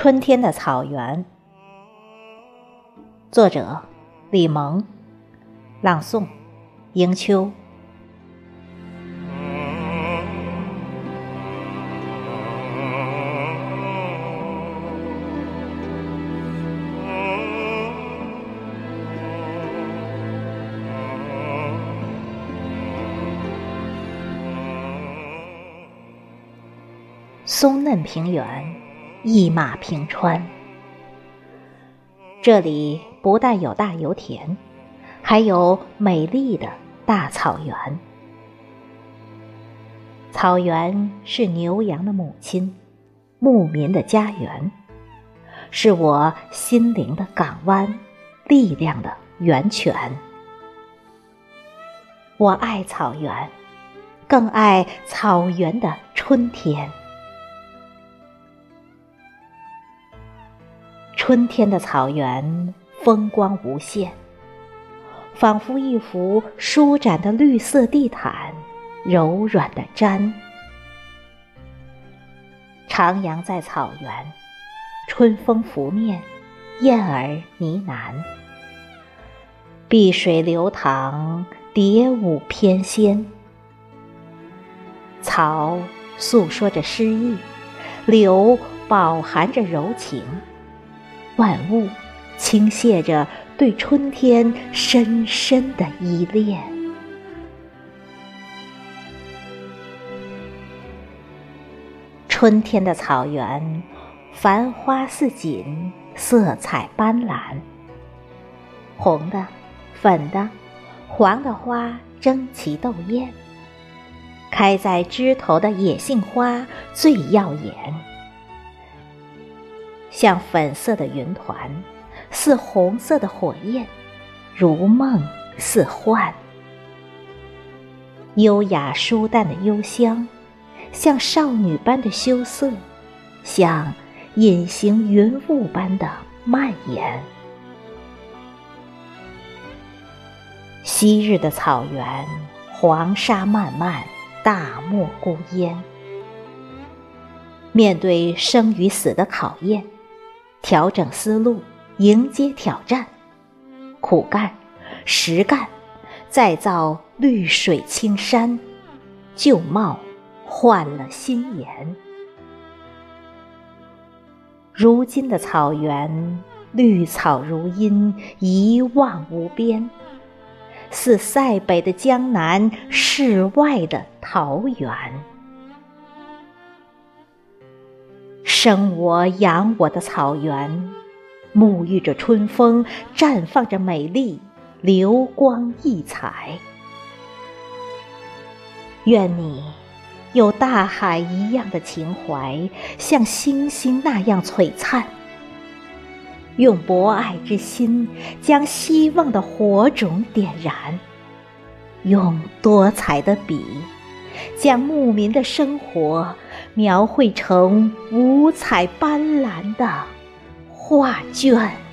春天的草原，作者李萌，朗诵迎秋。松嫩平原，一马平川。这里不但有大油田，还有美丽的大草原。草原是牛羊的母亲，牧民的家园，是我心灵的港湾，力量的源泉。我爱草原，更爱草原的春天。春天的草原风光无限，仿佛一幅舒展的绿色地毯，柔软的毡。徜徉在草原，春风拂面，燕儿呢喃，碧水流淌，蝶舞翩跹。草诉说着诗意，柳饱含着柔情。万物倾泻着对春天深深的依恋。春天的草原，繁花似锦，色彩斑斓。红的、粉的、黄的花争奇斗艳，开在枝头的野杏花最耀眼。像粉色的云团，似红色的火焰，如梦似幻。优雅舒淡的幽香，像少女般的羞涩，像隐形云雾般的蔓延。昔日的草原，黄沙漫漫，大漠孤烟。面对生与死的考验。调整思路，迎接挑战，苦干、实干，再造绿水青山，旧貌换了新颜。如今的草原，绿草如茵，一望无边，似塞北的江南，世外的桃源。生我养我的草原，沐浴着春风，绽放着美丽，流光溢彩。愿你有大海一样的情怀，像星星那样璀璨。用博爱之心，将希望的火种点燃；用多彩的笔，将牧民的生活。描绘成五彩斑斓的画卷。